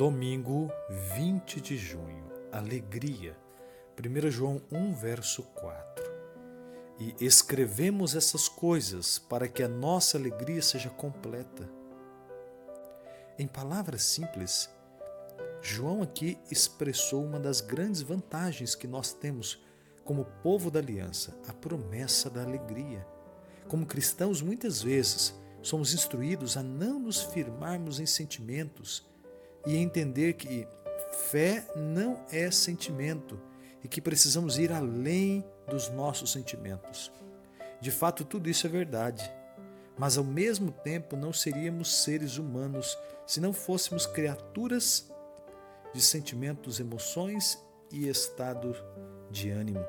Domingo 20 de junho, alegria. 1 João 1, verso 4. E escrevemos essas coisas para que a nossa alegria seja completa. Em palavras simples, João aqui expressou uma das grandes vantagens que nós temos como povo da aliança, a promessa da alegria. Como cristãos, muitas vezes somos instruídos a não nos firmarmos em sentimentos e entender que fé não é sentimento e que precisamos ir além dos nossos sentimentos. De fato, tudo isso é verdade, mas ao mesmo tempo não seríamos seres humanos se não fôssemos criaturas de sentimentos, emoções e estado de ânimo.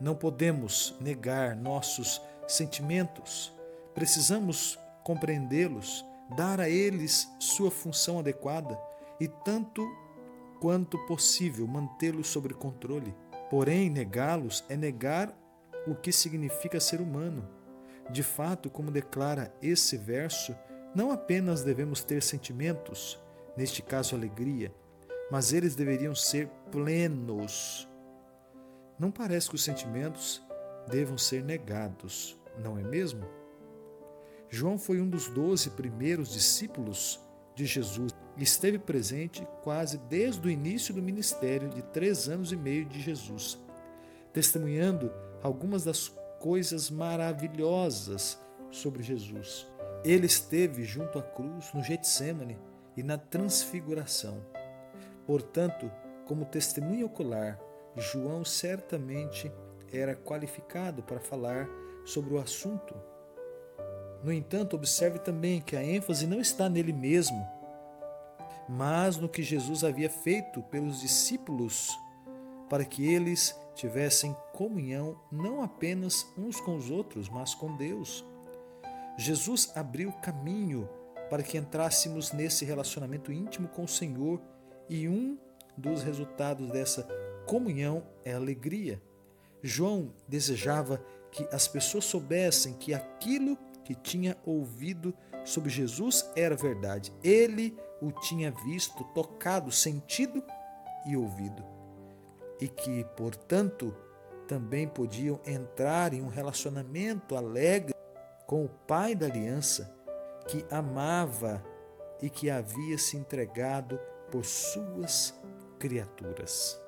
Não podemos negar nossos sentimentos, precisamos compreendê-los, dar a eles sua função adequada e tanto quanto possível mantê-los sob controle. Porém, negá-los é negar o que significa ser humano. De fato, como declara esse verso, não apenas devemos ter sentimentos, neste caso alegria, mas eles deveriam ser plenos. Não parece que os sentimentos devam ser negados, não é mesmo? João foi um dos doze primeiros discípulos de Jesus esteve presente quase desde o início do ministério de três anos e meio de Jesus, testemunhando algumas das coisas maravilhosas sobre Jesus. Ele esteve junto à cruz no Getsemane e na transfiguração. Portanto, como testemunha ocular, João certamente era qualificado para falar sobre o assunto no entanto, observe também que a ênfase não está nele mesmo, mas no que Jesus havia feito pelos discípulos, para que eles tivessem comunhão não apenas uns com os outros, mas com Deus. Jesus abriu caminho para que entrássemos nesse relacionamento íntimo com o Senhor, e um dos resultados dessa comunhão é alegria. João desejava que as pessoas soubessem que aquilo que tinha ouvido sobre Jesus era verdade. Ele o tinha visto, tocado, sentido e ouvido. E que, portanto, também podiam entrar em um relacionamento alegre com o Pai da aliança, que amava e que havia se entregado por suas criaturas.